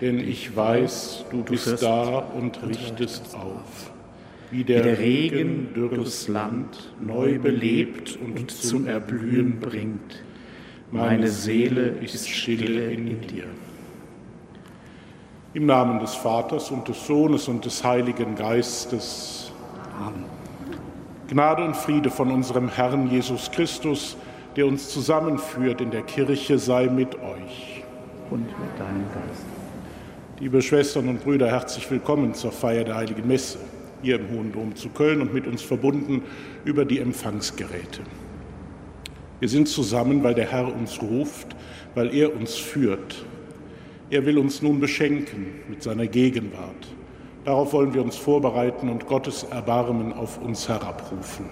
denn ich weiß, du bist da und richtest auf. Wie der, der Regen dürres Land neu belebt und zum Erblühen bringt. Meine Seele ist stille in dir. Im Namen des Vaters und des Sohnes und des Heiligen Geistes. Amen. Gnade und Friede von unserem Herrn Jesus Christus, der uns zusammenführt in der Kirche, sei mit euch. Und mit deinem Geist. Liebe Schwestern und Brüder, herzlich willkommen zur Feier der Heiligen Messe hier im Hohen Dom zu Köln und mit uns verbunden über die Empfangsgeräte. Wir sind zusammen, weil der Herr uns ruft, weil er uns führt. Er will uns nun beschenken mit seiner Gegenwart. Darauf wollen wir uns vorbereiten und Gottes Erbarmen auf uns herabrufen.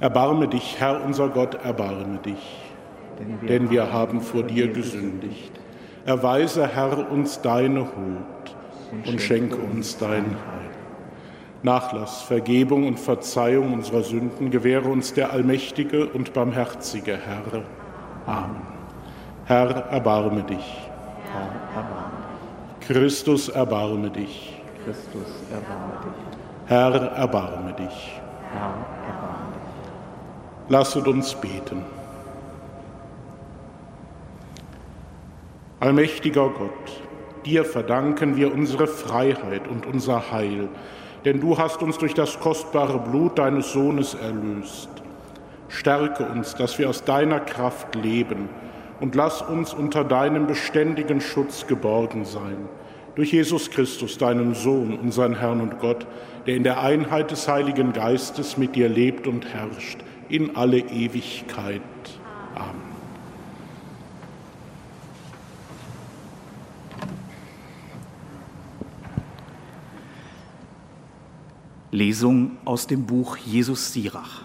Erbarme dich, Herr unser Gott, erbarme dich denn wir haben vor dir gesündigt. Erweise, Herr, uns deine Huld und schenke uns dein Heil. Nachlass, Vergebung und Verzeihung unserer Sünden gewähre uns der allmächtige und barmherzige Herr. Amen. Herr, erbarme dich. Herr, erbarme dich. Christus, erbarme dich. Christus, erbarme dich. Herr, erbarme dich. Herr, erbarme dich. Lasset uns beten. Allmächtiger Gott, dir verdanken wir unsere Freiheit und unser Heil, denn du hast uns durch das kostbare Blut deines Sohnes erlöst. Stärke uns, dass wir aus deiner Kraft leben und lass uns unter deinem beständigen Schutz geborgen sein. Durch Jesus Christus, deinen Sohn, unseren Herrn und Gott, der in der Einheit des Heiligen Geistes mit dir lebt und herrscht, in alle Ewigkeit. Amen. Lesung aus dem Buch Jesus Sirach.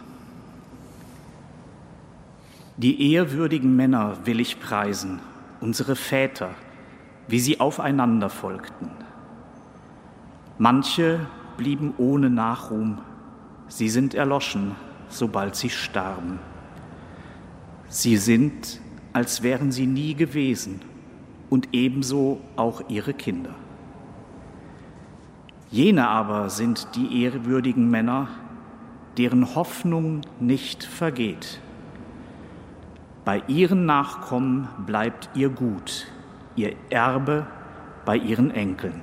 Die ehrwürdigen Männer will ich preisen, unsere Väter, wie sie aufeinander folgten. Manche blieben ohne Nachruhm, sie sind erloschen, sobald sie starben. Sie sind, als wären sie nie gewesen, und ebenso auch ihre Kinder. Jene aber sind die ehrwürdigen Männer, deren Hoffnung nicht vergeht. Bei ihren Nachkommen bleibt ihr Gut, ihr Erbe bei ihren Enkeln.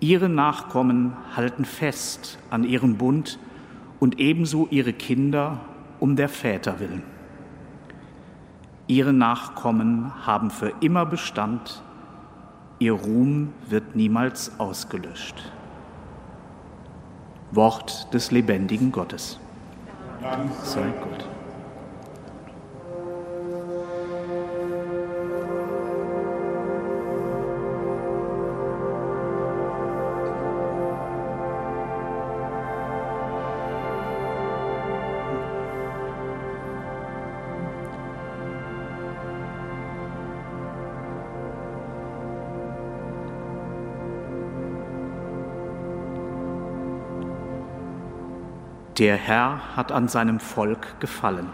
Ihre Nachkommen halten fest an ihrem Bund und ebenso ihre Kinder um der Väter willen. Ihre Nachkommen haben für immer Bestand Ihr Ruhm wird niemals ausgelöscht. Wort des lebendigen Gottes. Dank sei Gott. Der Herr hat an seinem Volk gefallen.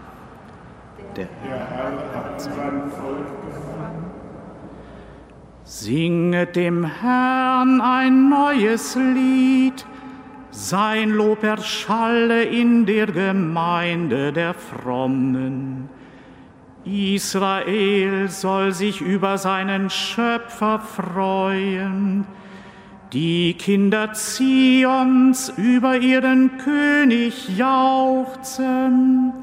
Der Herr hat seinem Volk gefallen. Singet dem Herrn ein neues Lied, sein Lob erschalle in der Gemeinde der Frommen. Israel soll sich über seinen Schöpfer freuen die Kinder Zions über ihren König jauchzen.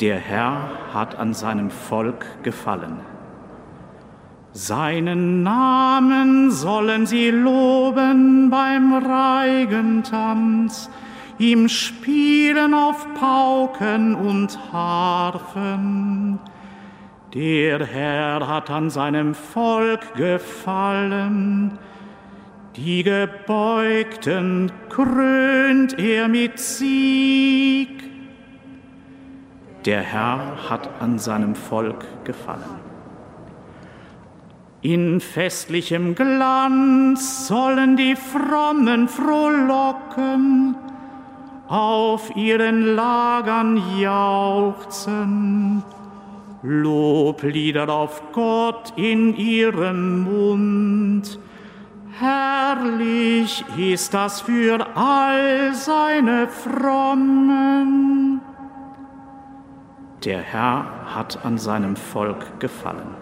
Der Herr hat an seinem Volk gefallen. Seinen Namen sollen sie loben beim Reigentanz, ihm spielen auf Pauken und Harfen Der Herr hat an seinem Volk gefallen. Die Gebeugten krönt er mit Sieg. Der Herr hat an seinem Volk gefallen. In festlichem Glanz sollen die Frommen frohlocken, auf ihren Lagern jauchzen. Loblieder auf Gott in ihrem Mund. Herrlich ist das für all seine Frommen. Der Herr hat an seinem Volk gefallen.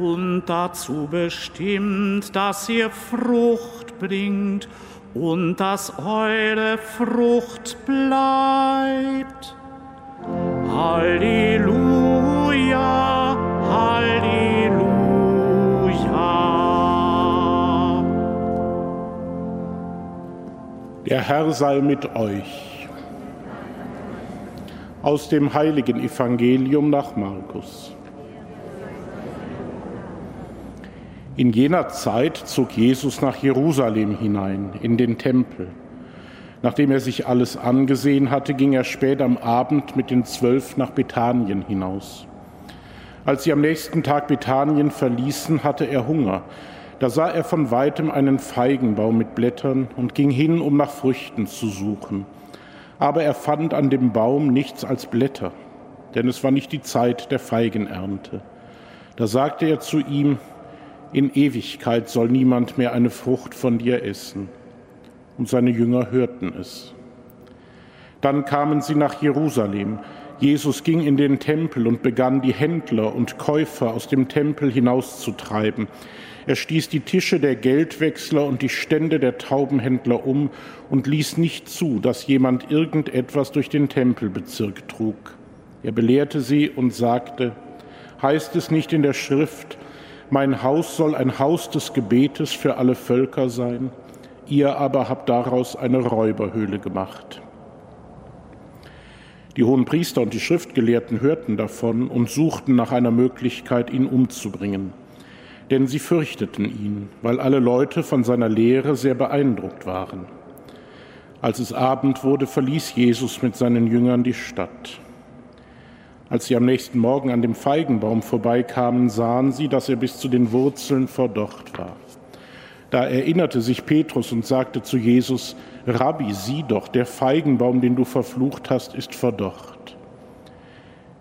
Und dazu bestimmt, dass ihr Frucht bringt und dass eure Frucht bleibt. Halleluja, Halleluja. Der Herr sei mit euch aus dem heiligen Evangelium nach Markus. In jener Zeit zog Jesus nach Jerusalem hinein, in den Tempel. Nachdem er sich alles angesehen hatte, ging er spät am Abend mit den Zwölf nach Bethanien hinaus. Als sie am nächsten Tag Bethanien verließen, hatte er Hunger. Da sah er von weitem einen Feigenbaum mit Blättern und ging hin, um nach Früchten zu suchen aber er fand an dem Baum nichts als Blätter, denn es war nicht die Zeit der Feigenernte. Da sagte er zu ihm, in Ewigkeit soll niemand mehr eine Frucht von dir essen. Und seine Jünger hörten es. Dann kamen sie nach Jerusalem. Jesus ging in den Tempel und begann die Händler und Käufer aus dem Tempel hinauszutreiben. Er stieß die Tische der Geldwechsler und die Stände der Taubenhändler um und ließ nicht zu, dass jemand irgendetwas durch den Tempelbezirk trug. Er belehrte sie und sagte, heißt es nicht in der Schrift, mein Haus soll ein Haus des Gebetes für alle Völker sein, ihr aber habt daraus eine Räuberhöhle gemacht. Die hohen Priester und die Schriftgelehrten hörten davon und suchten nach einer Möglichkeit, ihn umzubringen denn sie fürchteten ihn, weil alle Leute von seiner Lehre sehr beeindruckt waren. Als es Abend wurde, verließ Jesus mit seinen Jüngern die Stadt. Als sie am nächsten Morgen an dem Feigenbaum vorbeikamen, sahen sie, dass er bis zu den Wurzeln verdorrt war. Da erinnerte sich Petrus und sagte zu Jesus, Rabbi, sieh doch, der Feigenbaum, den du verflucht hast, ist verdorrt.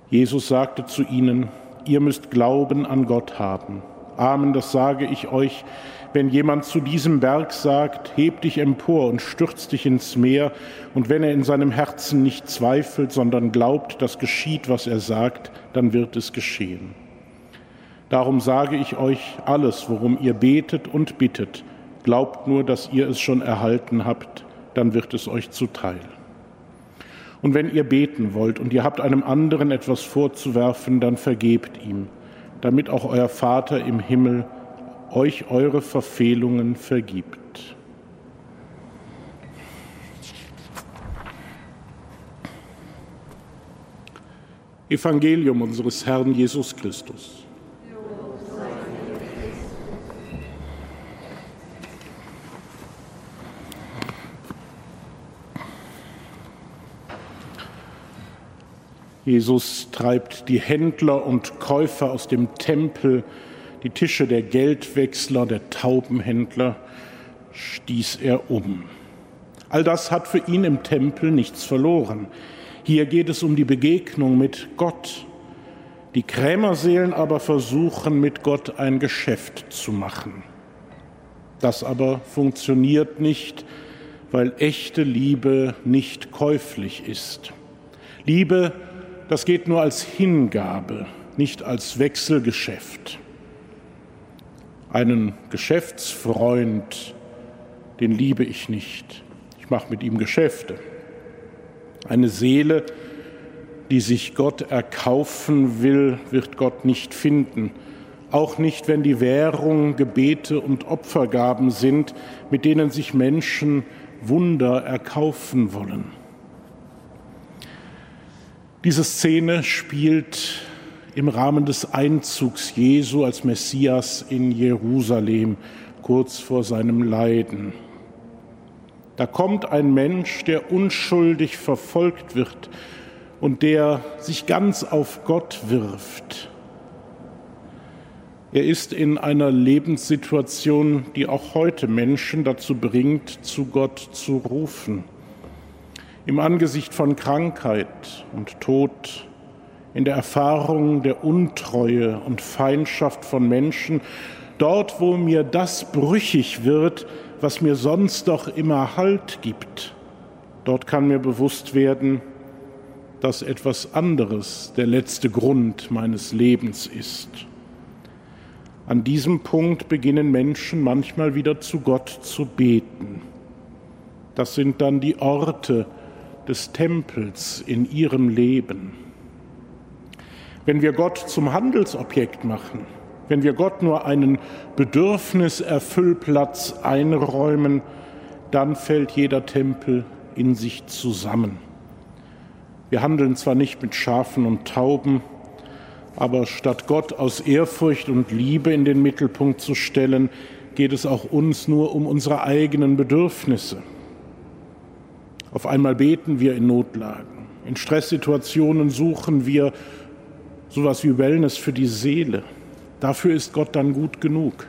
Jesus sagte zu ihnen, ihr müsst Glauben an Gott haben. Amen, das sage ich euch, wenn jemand zu diesem Berg sagt, heb dich empor und stürz dich ins Meer, und wenn er in seinem Herzen nicht zweifelt, sondern glaubt, dass geschieht, was er sagt, dann wird es geschehen. Darum sage ich euch alles, worum ihr betet und bittet, glaubt nur, dass ihr es schon erhalten habt, dann wird es euch zuteil. Und wenn ihr beten wollt und ihr habt einem anderen etwas vorzuwerfen, dann vergebt ihm damit auch euer Vater im Himmel euch eure Verfehlungen vergibt. Evangelium unseres Herrn Jesus Christus. Jesus treibt die Händler und Käufer aus dem Tempel, die Tische der Geldwechsler, der Taubenhändler stieß er um. All das hat für ihn im Tempel nichts verloren. Hier geht es um die Begegnung mit Gott. Die Krämerseelen aber versuchen mit Gott ein Geschäft zu machen. Das aber funktioniert nicht, weil echte Liebe nicht käuflich ist. Liebe das geht nur als Hingabe, nicht als Wechselgeschäft. Einen Geschäftsfreund, den liebe ich nicht. Ich mache mit ihm Geschäfte. Eine Seele, die sich Gott erkaufen will, wird Gott nicht finden. Auch nicht, wenn die Währung Gebete und Opfergaben sind, mit denen sich Menschen Wunder erkaufen wollen. Diese Szene spielt im Rahmen des Einzugs Jesu als Messias in Jerusalem kurz vor seinem Leiden. Da kommt ein Mensch, der unschuldig verfolgt wird und der sich ganz auf Gott wirft. Er ist in einer Lebenssituation, die auch heute Menschen dazu bringt, zu Gott zu rufen im Angesicht von Krankheit und Tod, in der Erfahrung der Untreue und Feindschaft von Menschen, dort, wo mir das brüchig wird, was mir sonst doch immer Halt gibt, dort kann mir bewusst werden, dass etwas anderes der letzte Grund meines Lebens ist. An diesem Punkt beginnen Menschen manchmal wieder zu Gott zu beten. Das sind dann die Orte, des Tempels in ihrem Leben. Wenn wir Gott zum Handelsobjekt machen, wenn wir Gott nur einen Bedürfniserfüllplatz einräumen, dann fällt jeder Tempel in sich zusammen. Wir handeln zwar nicht mit Schafen und Tauben, aber statt Gott aus Ehrfurcht und Liebe in den Mittelpunkt zu stellen, geht es auch uns nur um unsere eigenen Bedürfnisse. Auf einmal beten wir in Notlagen. In Stresssituationen suchen wir sowas wie Wellness für die Seele. Dafür ist Gott dann gut genug.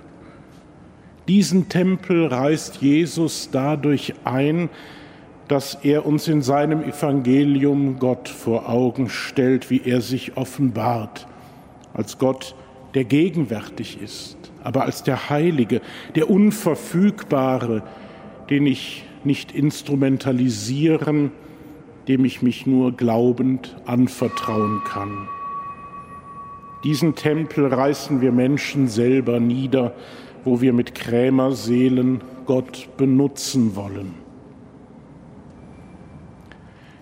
Diesen Tempel reißt Jesus dadurch ein, dass er uns in seinem Evangelium Gott vor Augen stellt, wie er sich offenbart, als Gott, der gegenwärtig ist, aber als der Heilige, der Unverfügbare, den ich nicht instrumentalisieren, dem ich mich nur glaubend anvertrauen kann. Diesen Tempel reißen wir Menschen selber nieder, wo wir mit Krämerseelen Gott benutzen wollen.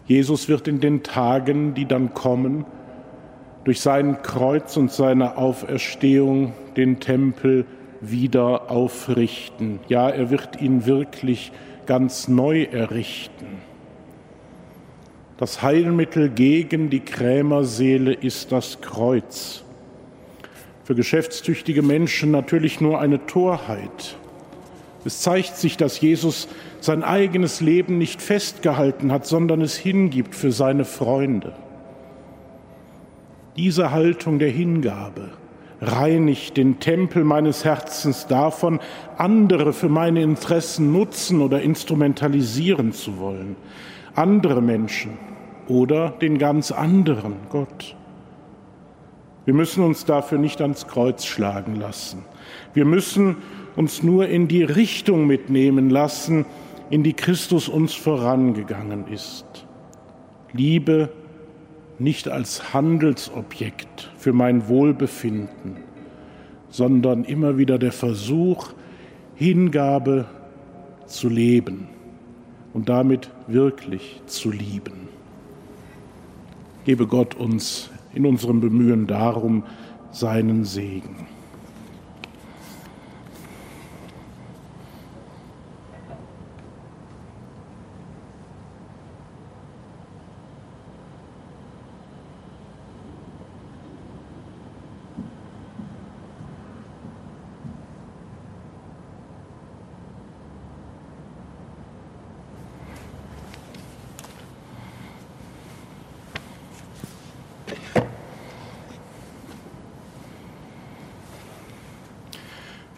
Jesus wird in den Tagen, die dann kommen, durch sein Kreuz und seine Auferstehung den Tempel wieder aufrichten. Ja, er wird ihn wirklich ganz neu errichten. Das Heilmittel gegen die Krämerseele ist das Kreuz. Für geschäftstüchtige Menschen natürlich nur eine Torheit. Es zeigt sich, dass Jesus sein eigenes Leben nicht festgehalten hat, sondern es hingibt für seine Freunde. Diese Haltung der Hingabe reinigt den Tempel meines Herzens davon, andere für meine Interessen nutzen oder instrumentalisieren zu wollen. Andere Menschen oder den ganz anderen Gott. Wir müssen uns dafür nicht ans Kreuz schlagen lassen. Wir müssen uns nur in die Richtung mitnehmen lassen, in die Christus uns vorangegangen ist. Liebe nicht als Handelsobjekt für mein Wohlbefinden, sondern immer wieder der Versuch, Hingabe zu leben und damit wirklich zu lieben. Gebe Gott uns in unserem Bemühen darum seinen Segen.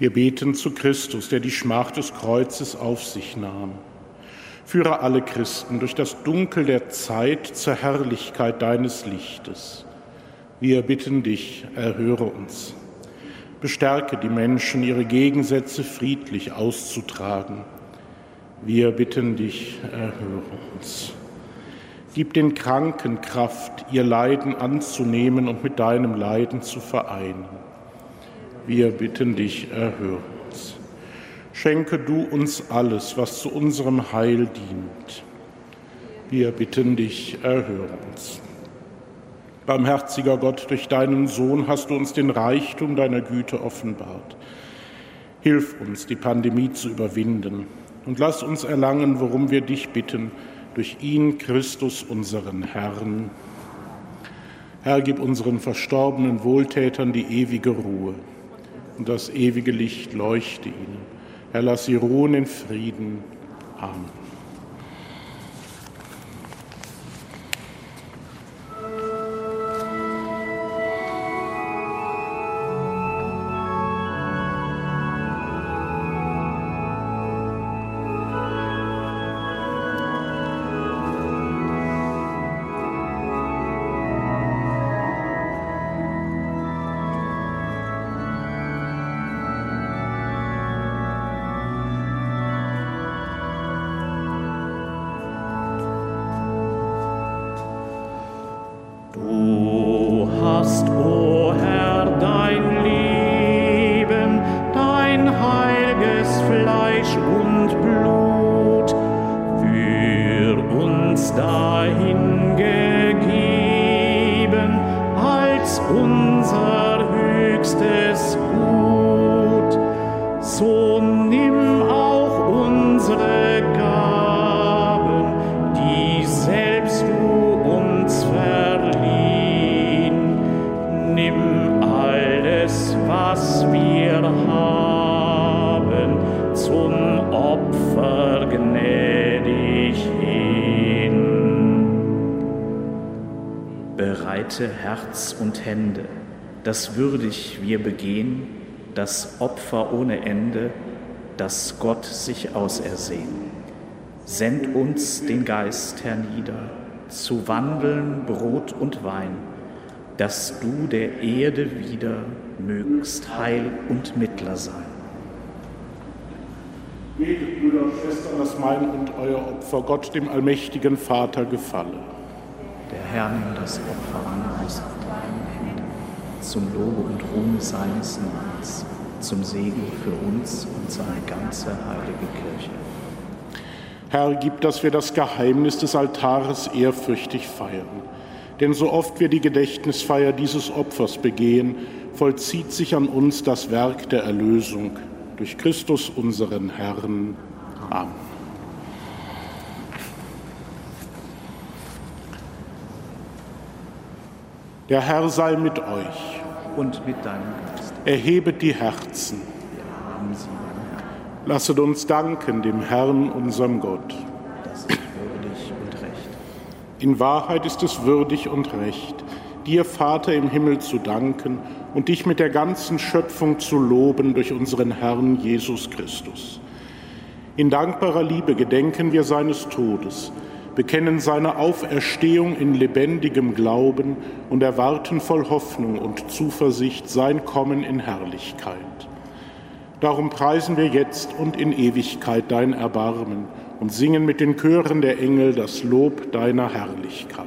Wir beten zu Christus, der die Schmach des Kreuzes auf sich nahm. Führe alle Christen durch das Dunkel der Zeit zur Herrlichkeit deines Lichtes. Wir bitten dich, erhöre uns. Bestärke die Menschen, ihre Gegensätze friedlich auszutragen. Wir bitten dich, erhöre uns. Gib den Kranken Kraft, ihr Leiden anzunehmen und mit deinem Leiden zu vereinen. Wir bitten dich, erhöre uns. Schenke du uns alles, was zu unserem Heil dient. Wir bitten dich, erhöre uns. Barmherziger Gott, durch deinen Sohn hast du uns den Reichtum deiner Güte offenbart. Hilf uns, die Pandemie zu überwinden und lass uns erlangen, worum wir dich bitten, durch ihn, Christus, unseren Herrn. Herr, gib unseren verstorbenen Wohltätern die ewige Ruhe und das ewige Licht leuchte ihnen. Herr, lass sie ruhen in Frieden. Amen. Bereite Herz und Hände, dass würdig wir begehen, das Opfer ohne Ende, das Gott sich ausersehen. Send uns den Geist hernieder, zu wandeln Brot und Wein, dass du der Erde wieder mögst Heil und Mittler sein. Betet, Brüder und Schwestern, dass mein und euer Opfer Gott, dem allmächtigen Vater, gefalle. Der Herr nimmt das Opfer an Händen, zum Lobe und Ruhm seines Namens, zum Segen für uns und seine ganze heilige Kirche. Herr, gib, dass wir das Geheimnis des Altares ehrfürchtig feiern. Denn so oft wir die Gedächtnisfeier dieses Opfers begehen, vollzieht sich an uns das Werk der Erlösung durch Christus unseren Herrn. Amen. Der Herr sei mit euch. Und mit deinem Geist. Erhebet die Herzen. Wir haben sie, mein Herr. Lasset uns danken dem Herrn, unserem Gott. Das ist würdig und recht. In Wahrheit ist es würdig und recht, dir, Vater im Himmel, zu danken und dich mit der ganzen Schöpfung zu loben durch unseren Herrn Jesus Christus. In dankbarer Liebe gedenken wir seines Todes bekennen seine Auferstehung in lebendigem Glauben und erwarten voll Hoffnung und Zuversicht sein Kommen in Herrlichkeit. Darum preisen wir jetzt und in Ewigkeit dein Erbarmen und singen mit den Chören der Engel das Lob deiner Herrlichkeit.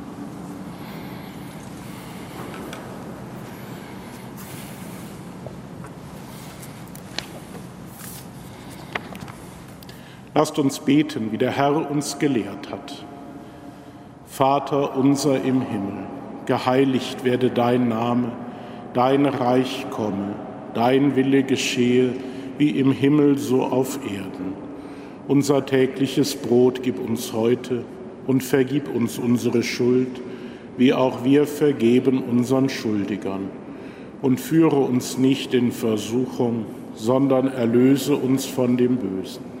Lasst uns beten, wie der Herr uns gelehrt hat. Vater unser im Himmel, geheiligt werde dein Name, dein Reich komme, dein Wille geschehe, wie im Himmel so auf Erden. Unser tägliches Brot gib uns heute und vergib uns unsere Schuld, wie auch wir vergeben unseren Schuldigern. Und führe uns nicht in Versuchung, sondern erlöse uns von dem Bösen.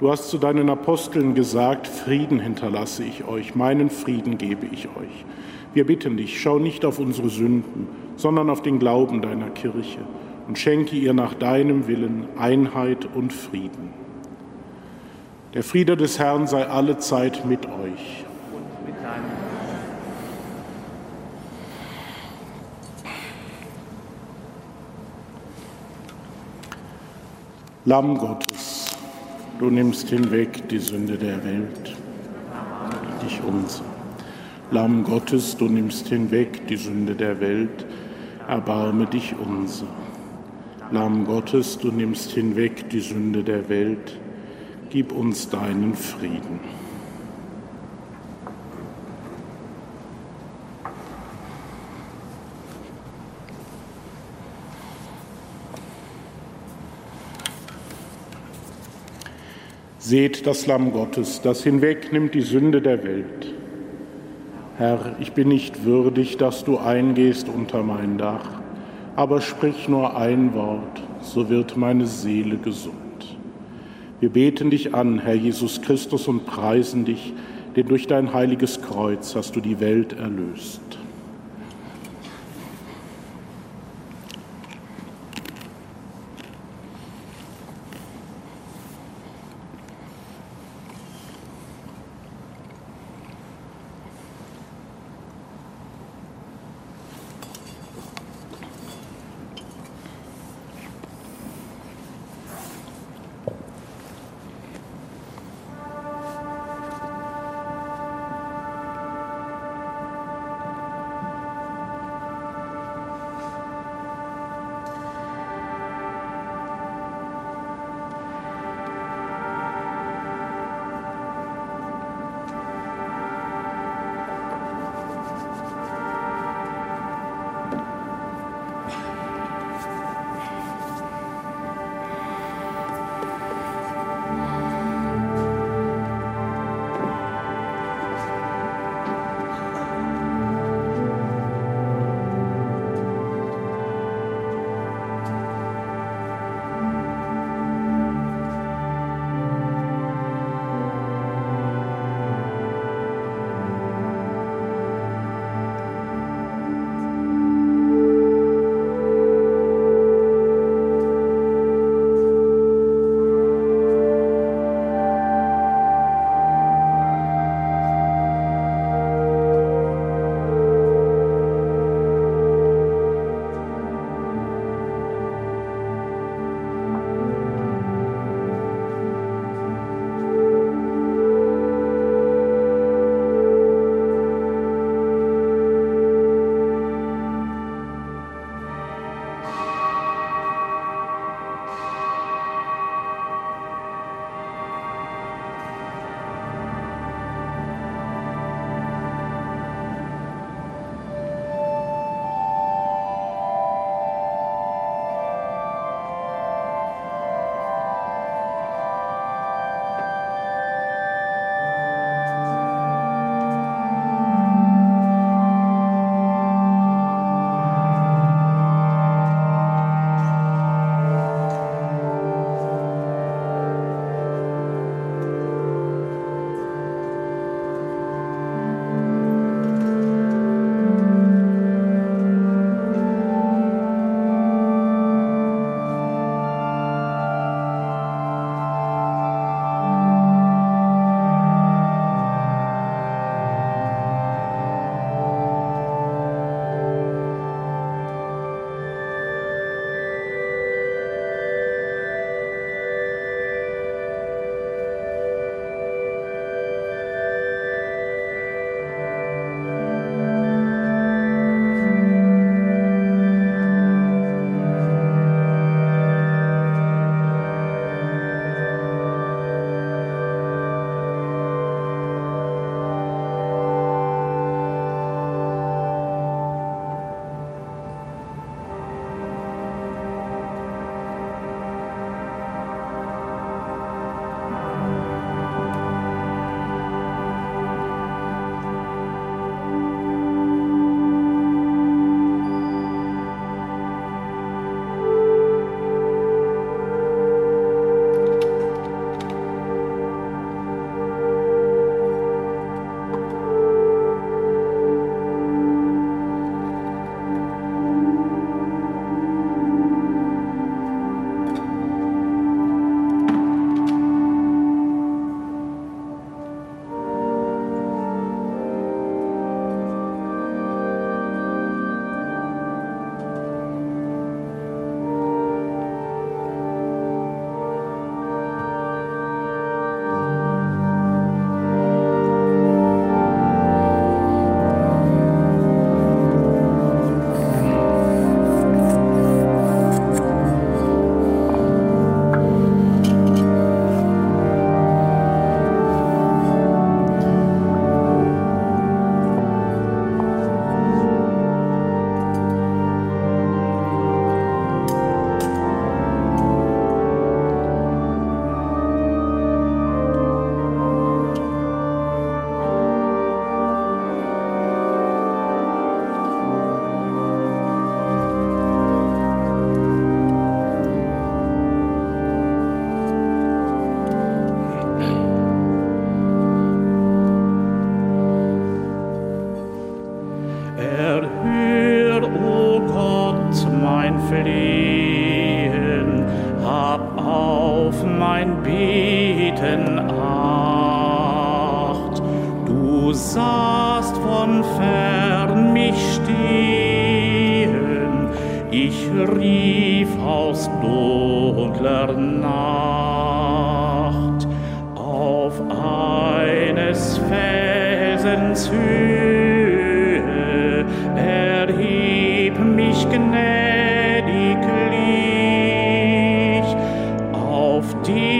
Du hast zu deinen Aposteln gesagt, Frieden hinterlasse ich euch, meinen Frieden gebe ich euch. Wir bitten dich, schau nicht auf unsere Sünden, sondern auf den Glauben deiner Kirche und schenke ihr nach deinem Willen Einheit und Frieden. Der Friede des Herrn sei alle Zeit mit euch. Lamm Gottes Du nimmst hinweg die Sünde der Welt, dich unser. Lamm Gottes, du nimmst hinweg die Sünde der Welt, erbarme dich unser. Lamm Gottes, du nimmst hinweg die Sünde der Welt, gib uns deinen Frieden. Seht das Lamm Gottes, das hinwegnimmt die Sünde der Welt. Herr, ich bin nicht würdig, dass du eingehst unter mein Dach, aber sprich nur ein Wort, so wird meine Seele gesund. Wir beten dich an, Herr Jesus Christus, und preisen dich, denn durch dein heiliges Kreuz hast du die Welt erlöst.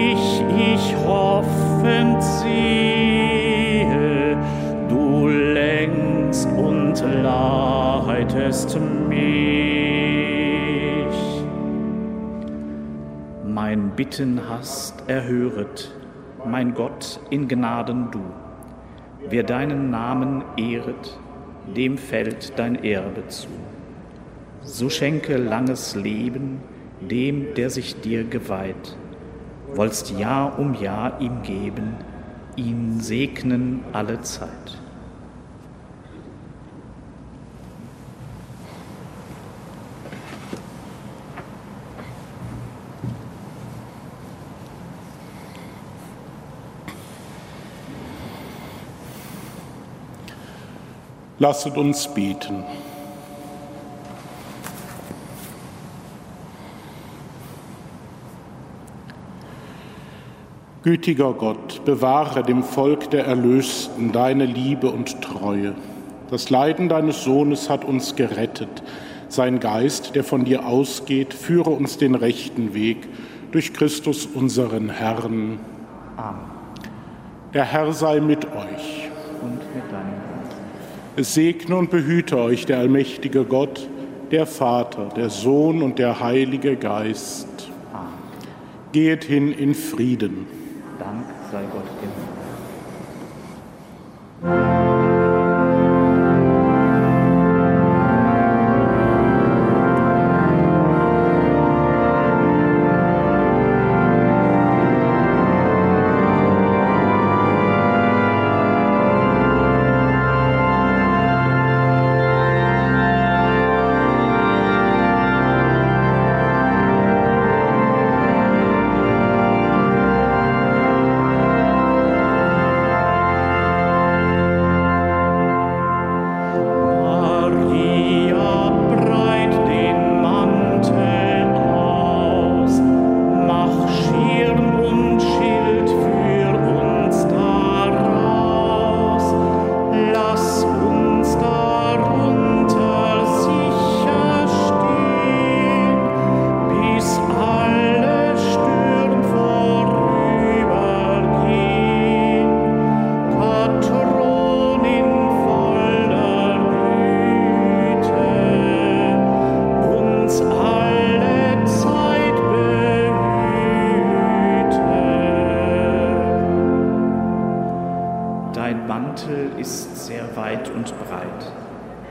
Dich ich hoffend sehe, du lenkst und leitest mich. Mein Bitten hast erhöret, mein Gott in Gnaden du. Wer deinen Namen ehret, dem fällt dein Erbe zu. So schenke langes Leben dem, der sich dir geweiht. Wollst Jahr um Jahr ihm geben, ihn segnen alle Zeit. Lasset uns beten. Gütiger Gott, bewahre dem Volk der Erlösten deine Liebe und Treue. Das Leiden deines Sohnes hat uns gerettet. Sein Geist, der von dir ausgeht, führe uns den rechten Weg durch Christus unseren Herrn. Amen. Der Herr sei mit euch. Und mit deinem. Es segne und behüte euch der allmächtige Gott, der Vater, der Sohn und der Heilige Geist. Amen. Geht hin in Frieden. Sei Gott dem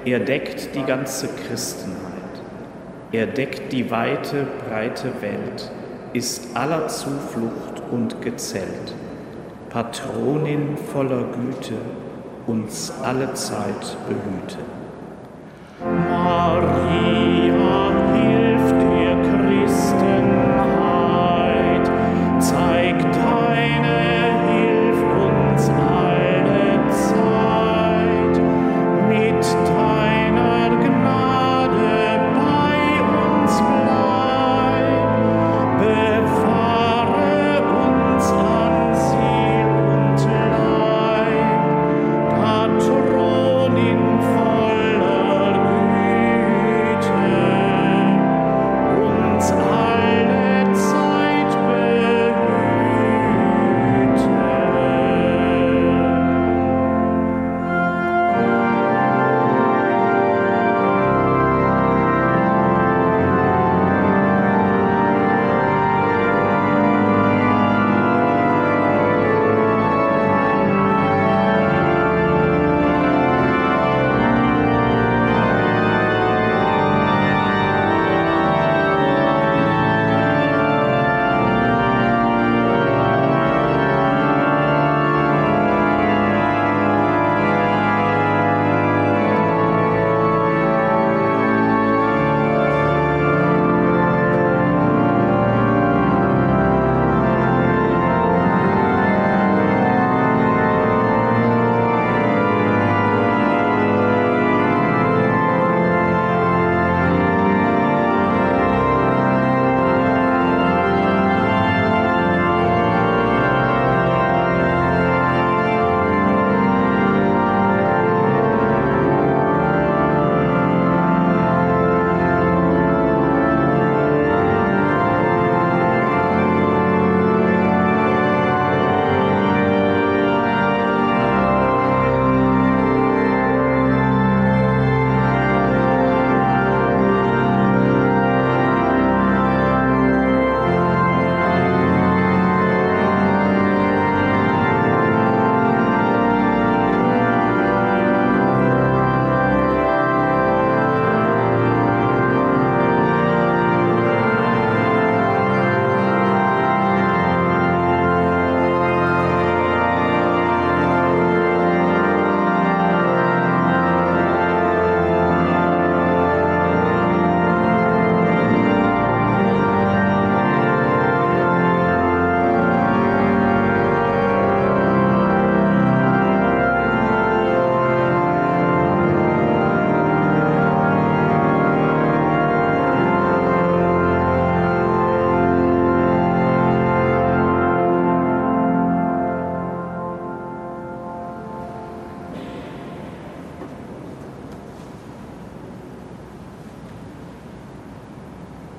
Er deckt die ganze Christenheit. Er deckt die weite, breite Welt, ist aller Zuflucht und gezelt. Patronin voller Güte, uns alle Zeit behüte.